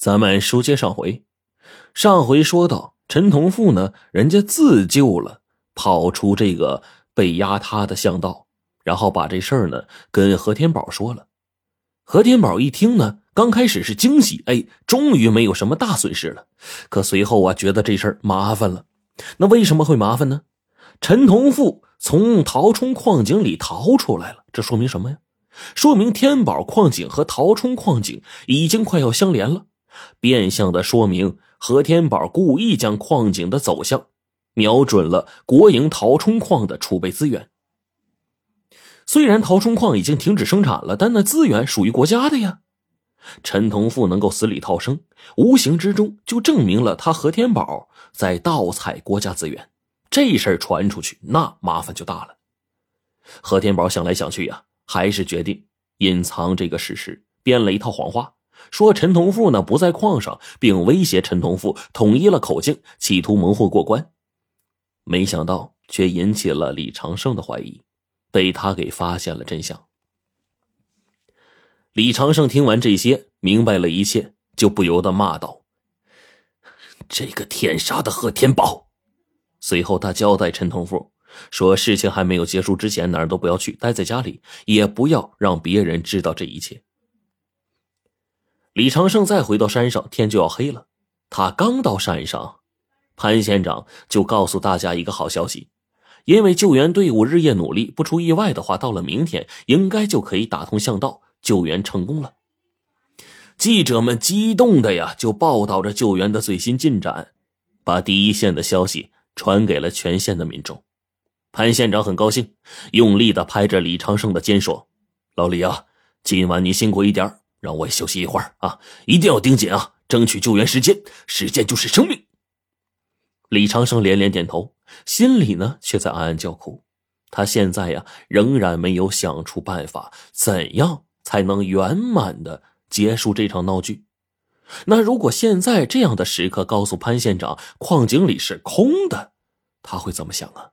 咱们书接上回，上回说到陈同富呢，人家自救了，跑出这个被压塌的巷道，然后把这事儿呢跟何天宝说了。何天宝一听呢，刚开始是惊喜，哎，终于没有什么大损失了。可随后啊，觉得这事儿麻烦了。那为什么会麻烦呢？陈同富从陶冲矿井里逃出来了，这说明什么呀？说明天宝矿井和陶冲矿井已经快要相连了。变相的说明，何天宝故意将矿井的走向瞄准了国营陶冲矿的储备资源。虽然陶冲矿已经停止生产了，但那资源属于国家的呀。陈同富能够死里逃生，无形之中就证明了他何天宝在盗采国家资源。这事儿传出去，那麻烦就大了。何天宝想来想去呀，还是决定隐藏这个事实，编了一套谎话。说陈同富呢不在矿上，并威胁陈同富统一了口径，企图蒙混过关。没想到却引起了李长胜的怀疑，被他给发现了真相。李长胜听完这些，明白了一切，就不由得骂道：“这个天杀的贺天宝！”随后他交代陈同富说：“事情还没有结束之前，哪儿都不要去，待在家里，也不要让别人知道这一切。”李长胜再回到山上，天就要黑了。他刚到山上，潘县长就告诉大家一个好消息：因为救援队伍日夜努力，不出意外的话，到了明天应该就可以打通巷道，救援成功了。记者们激动的呀，就报道着救援的最新进展，把第一线的消息传给了全县的民众。潘县长很高兴，用力的拍着李长胜的肩说：“老李啊，今晚你辛苦一点。”让我休息一会儿啊！一定要盯紧啊，争取救援时间，时间就是生命。李长生连连点头，心里呢却在暗暗叫苦。他现在呀，仍然没有想出办法，怎样才能圆满的结束这场闹剧？那如果现在这样的时刻告诉潘县长矿井里是空的，他会怎么想啊？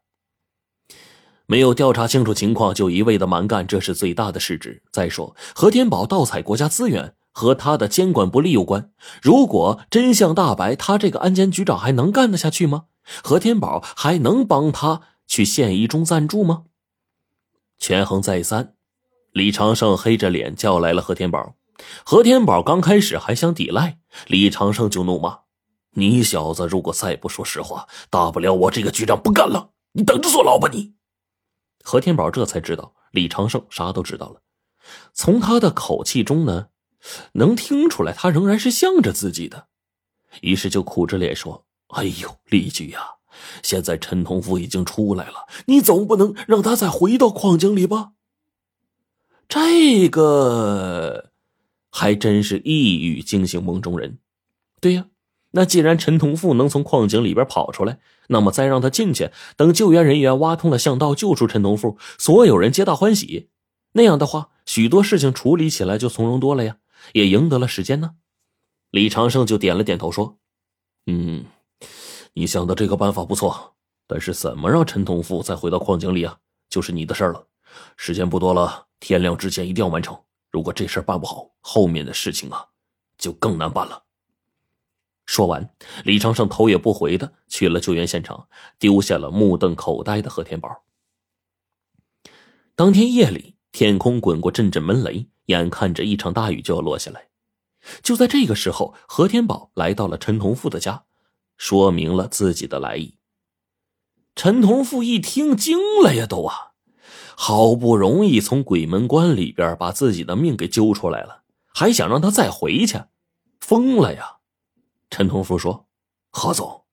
没有调查清楚情况就一味的蛮干，这是最大的失职。再说，何天宝盗采国家资源和他的监管不力有关。如果真相大白，他这个安监局长还能干得下去吗？何天宝还能帮他去县一中赞助吗？权衡再三，李长胜黑着脸叫来了何天宝。何天宝刚开始还想抵赖，李长胜就怒骂：“你小子如果再不说实话，大不了我这个局长不干了，你等着坐牢吧你！”何天宝这才知道李长胜啥都知道了，从他的口气中呢，能听出来他仍然是向着自己的，于是就苦着脸说：“哎呦，李局呀，现在陈同福已经出来了，你总不能让他再回到矿井里吧？”这个还真是一语惊醒梦中人。对呀，那既然陈同富能从矿井里边跑出来，那么再让他进去，等救援人员挖通了巷道，救出陈同富，所有人皆大欢喜。那样的话，许多事情处理起来就从容多了呀，也赢得了时间呢。李长胜就点了点头说：“嗯，你想的这个办法不错，但是怎么让陈同富再回到矿井里啊，就是你的事了。时间不多了，天亮之前一定要完成。如果这事办不好，后面的事情啊，就更难办了。”说完，李长胜头也不回的去了救援现场，丢下了目瞪口呆的何天宝。当天夜里，天空滚过阵阵闷雷，眼看着一场大雨就要落下来。就在这个时候，何天宝来到了陈同富的家，说明了自己的来意。陈同富一听惊了呀，都啊，好不容易从鬼门关里边把自己的命给揪出来了，还想让他再回去，疯了呀！陈同福说：“何总，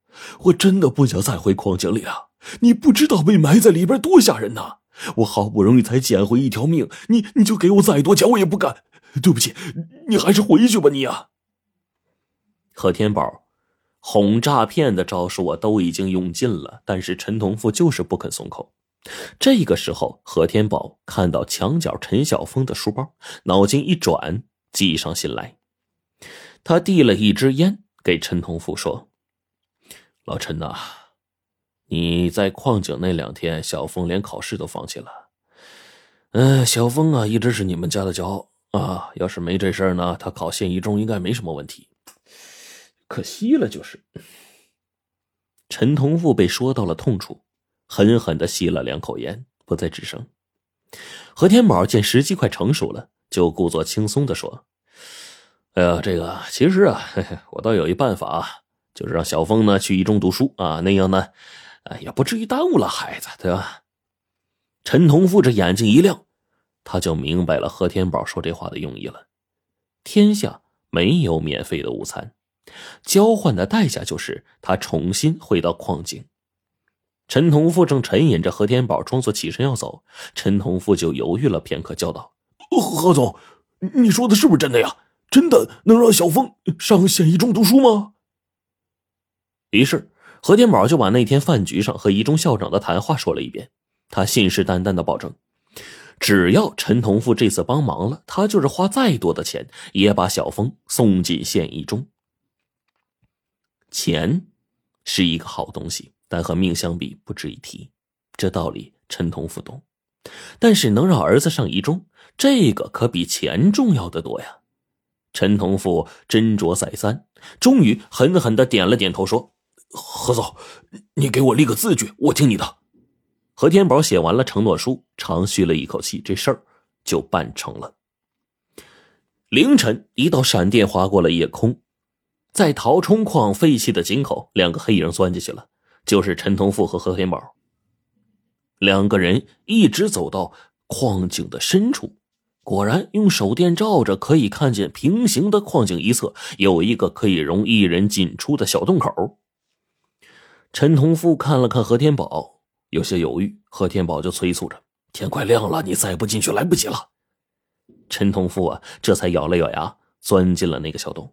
我真的不想再回矿井里啊！你不知道被埋在里边多吓人呐！我好不容易才捡回一条命，你你就给我再多钱，我也不干。对不起，你还是回去吧，你啊。”何天宝，哄诈骗的招数我都已经用尽了，但是陈同富就是不肯松口。这个时候，何天宝看到墙角陈晓峰的书包，脑筋一转，计上心来，他递了一支烟。给陈同富说：“老陈呐，你在矿井那两天，小峰连考试都放弃了。嗯，小峰啊，一直是你们家的骄傲啊。要是没这事儿呢，他考县一中应该没什么问题。可惜了，就是。陈同富被说到了痛处，狠狠的吸了两口烟，不再吱声。何天宝见时机快成熟了，就故作轻松的说：“哎呀，这个其实啊，我倒有一办法，就是让小峰呢去一中读书啊，那样呢，也不至于耽误了孩子，对吧？”陈同富这眼睛一亮，他就明白了何天宝说这话的用意了。天下没有免费的午餐。交换的代价就是他重新回到矿井。陈同富正沉吟着，何天宝装作起身要走，陈同富就犹豫了片刻，叫道：“何总，你说的是不是真的呀？真的能让小峰上县一中读书吗？”于是何天宝就把那天饭局上和一中校长的谈话说了一遍。他信誓旦旦的保证，只要陈同富这次帮忙了，他就是花再多的钱也把小峰送进县一中。钱是一个好东西，但和命相比不值一提。这道理陈同富懂，但是能让儿子上一中，这个可比钱重要的多呀。陈同富斟酌再三，终于狠狠的点了点头，说：“何总，你给我立个字据，我听你的。”何天宝写完了承诺书，长吁了一口气，这事儿就办成了。凌晨，一道闪电划过了夜空。在陶冲矿废弃的井口，两个黑影钻进去了，就是陈同富和何天宝。两个人一直走到矿井的深处，果然用手电照着，可以看见平行的矿井一侧有一个可以容一人进出的小洞口。陈同富看了看何天宝，有些犹豫，何天宝就催促着：“天快亮了，你再不进去来不及了。”陈同富啊，这才咬了咬牙，钻进了那个小洞。